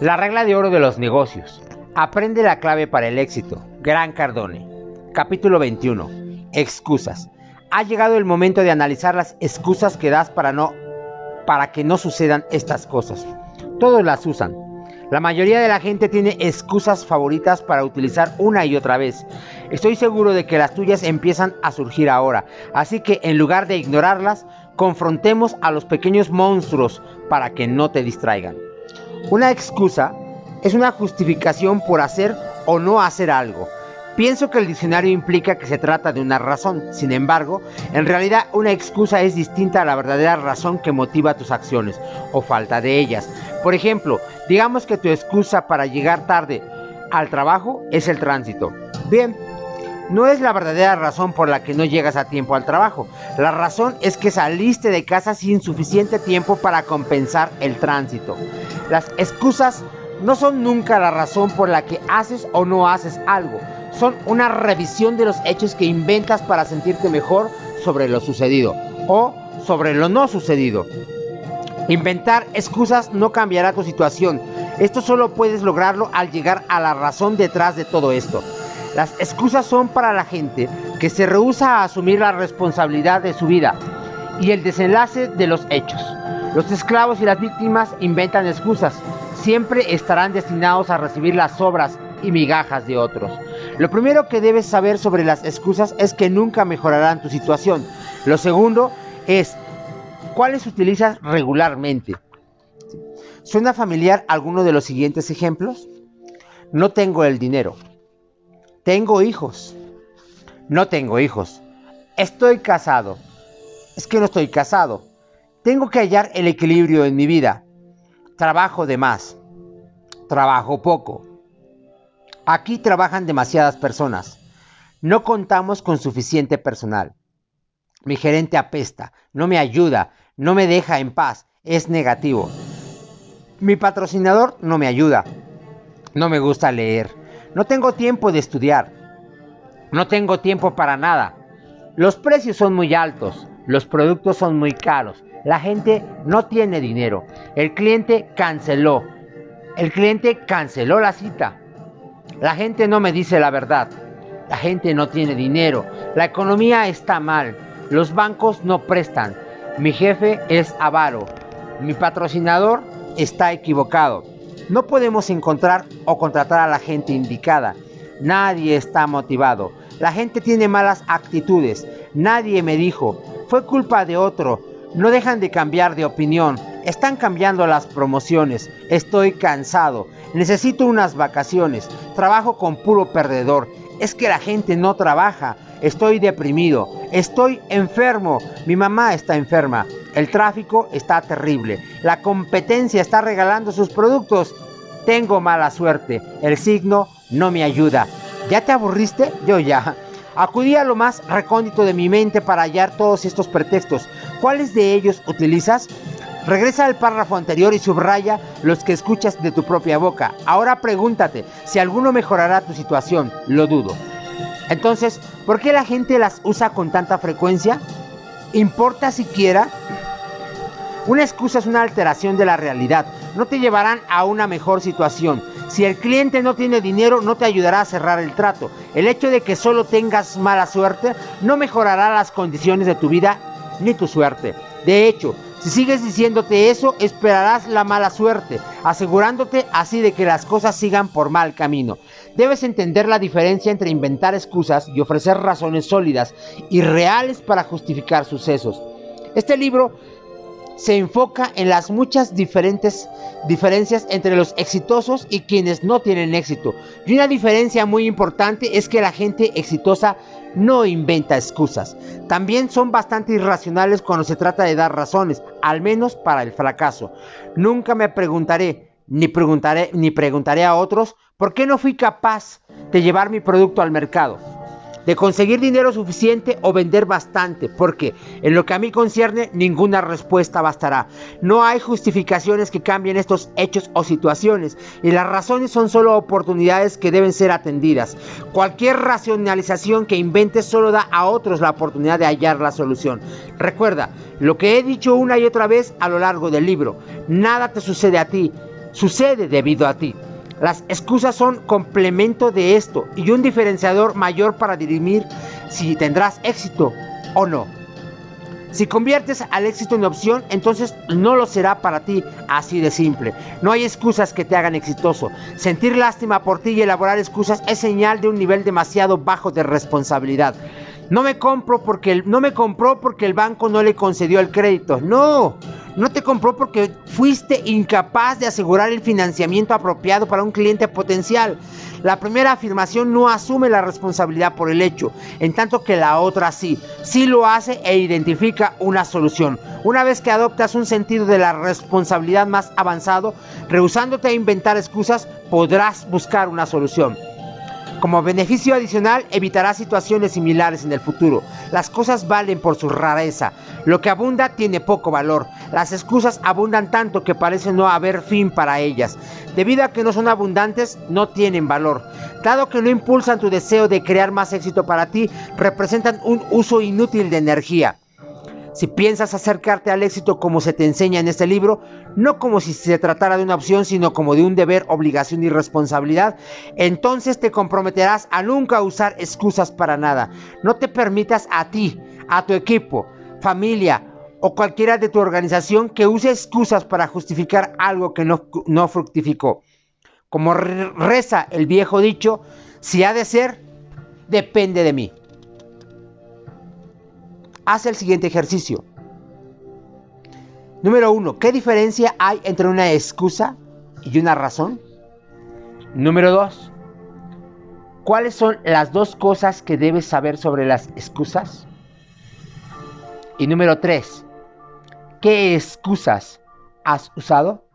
La regla de oro de los negocios. Aprende la clave para el éxito. Gran Cardone. Capítulo 21. Excusas. Ha llegado el momento de analizar las excusas que das para no para que no sucedan estas cosas. Todos las usan. La mayoría de la gente tiene excusas favoritas para utilizar una y otra vez. Estoy seguro de que las tuyas empiezan a surgir ahora, así que en lugar de ignorarlas, confrontemos a los pequeños monstruos para que no te distraigan. Una excusa es una justificación por hacer o no hacer algo. Pienso que el diccionario implica que se trata de una razón, sin embargo, en realidad una excusa es distinta a la verdadera razón que motiva tus acciones o falta de ellas. Por ejemplo, digamos que tu excusa para llegar tarde al trabajo es el tránsito. Bien, no es la verdadera razón por la que no llegas a tiempo al trabajo. La razón es que saliste de casa sin suficiente tiempo para compensar el tránsito. Las excusas no son nunca la razón por la que haces o no haces algo. Son una revisión de los hechos que inventas para sentirte mejor sobre lo sucedido o sobre lo no sucedido. Inventar excusas no cambiará tu situación. Esto solo puedes lograrlo al llegar a la razón detrás de todo esto. Las excusas son para la gente que se rehúsa a asumir la responsabilidad de su vida y el desenlace de los hechos. Los esclavos y las víctimas inventan excusas. Siempre estarán destinados a recibir las obras y migajas de otros. Lo primero que debes saber sobre las excusas es que nunca mejorarán tu situación. Lo segundo es cuáles utilizas regularmente. ¿Suena familiar alguno de los siguientes ejemplos? No tengo el dinero. Tengo hijos. No tengo hijos. Estoy casado. Es que no estoy casado. Tengo que hallar el equilibrio en mi vida. Trabajo de más. Trabajo poco. Aquí trabajan demasiadas personas. No contamos con suficiente personal. Mi gerente apesta, no me ayuda, no me deja en paz, es negativo. Mi patrocinador no me ayuda. No me gusta leer. No tengo tiempo de estudiar. No tengo tiempo para nada. Los precios son muy altos. Los productos son muy caros. La gente no tiene dinero. El cliente canceló. El cliente canceló la cita. La gente no me dice la verdad. La gente no tiene dinero. La economía está mal. Los bancos no prestan. Mi jefe es avaro. Mi patrocinador está equivocado. No podemos encontrar o contratar a la gente indicada. Nadie está motivado. La gente tiene malas actitudes. Nadie me dijo. Fue culpa de otro. No dejan de cambiar de opinión. Están cambiando las promociones. Estoy cansado. Necesito unas vacaciones. Trabajo con puro perdedor. Es que la gente no trabaja. Estoy deprimido. Estoy enfermo. Mi mamá está enferma. El tráfico está terrible. La competencia está regalando sus productos. Tengo mala suerte. El signo no me ayuda. ¿Ya te aburriste? Yo ya. Acudí a lo más recóndito de mi mente para hallar todos estos pretextos. ¿Cuáles de ellos utilizas? Regresa al párrafo anterior y subraya los que escuchas de tu propia boca. Ahora pregúntate si alguno mejorará tu situación. Lo dudo. Entonces, ¿por qué la gente las usa con tanta frecuencia? ¿Importa siquiera? Una excusa es una alteración de la realidad. No te llevarán a una mejor situación. Si el cliente no tiene dinero, no te ayudará a cerrar el trato. El hecho de que solo tengas mala suerte no mejorará las condiciones de tu vida ni tu suerte. De hecho, si sigues diciéndote eso, esperarás la mala suerte, asegurándote así de que las cosas sigan por mal camino. Debes entender la diferencia entre inventar excusas y ofrecer razones sólidas y reales para justificar sucesos. Este libro se enfoca en las muchas diferentes diferencias entre los exitosos y quienes no tienen éxito. Y una diferencia muy importante es que la gente exitosa no inventa excusas. También son bastante irracionales cuando se trata de dar razones, al menos para el fracaso. Nunca me preguntaré, ni preguntaré, ni preguntaré a otros, ¿por qué no fui capaz de llevar mi producto al mercado? de conseguir dinero suficiente o vender bastante, porque en lo que a mí concierne ninguna respuesta bastará. No hay justificaciones que cambien estos hechos o situaciones y las razones son solo oportunidades que deben ser atendidas. Cualquier racionalización que inventes solo da a otros la oportunidad de hallar la solución. Recuerda lo que he dicho una y otra vez a lo largo del libro. Nada te sucede a ti, sucede debido a ti. Las excusas son complemento de esto y un diferenciador mayor para dirimir si tendrás éxito o no. Si conviertes al éxito en opción, entonces no lo será para ti, así de simple. No hay excusas que te hagan exitoso. Sentir lástima por ti y elaborar excusas es señal de un nivel demasiado bajo de responsabilidad. No me compro porque el, no me compró porque el banco no le concedió el crédito. No, no te compró porque fuiste incapaz de asegurar el financiamiento apropiado para un cliente potencial. La primera afirmación no asume la responsabilidad por el hecho, en tanto que la otra sí, sí lo hace e identifica una solución. Una vez que adoptas un sentido de la responsabilidad más avanzado, rehusándote a inventar excusas, podrás buscar una solución. Como beneficio adicional, evitarás situaciones similares en el futuro. Las cosas valen por su rareza. Lo que abunda tiene poco valor. Las excusas abundan tanto que parece no haber fin para ellas. Debido a que no son abundantes, no tienen valor. Dado que no impulsan tu deseo de crear más éxito para ti, representan un uso inútil de energía. Si piensas acercarte al éxito como se te enseña en este libro, no como si se tratara de una opción, sino como de un deber, obligación y responsabilidad, entonces te comprometerás a nunca usar excusas para nada. No te permitas a ti, a tu equipo, familia o cualquiera de tu organización que use excusas para justificar algo que no, no fructificó. Como reza el viejo dicho, si ha de ser, depende de mí. Haz el siguiente ejercicio. Número uno, ¿qué diferencia hay entre una excusa y una razón? Número dos, ¿cuáles son las dos cosas que debes saber sobre las excusas? Y número tres, ¿qué excusas has usado?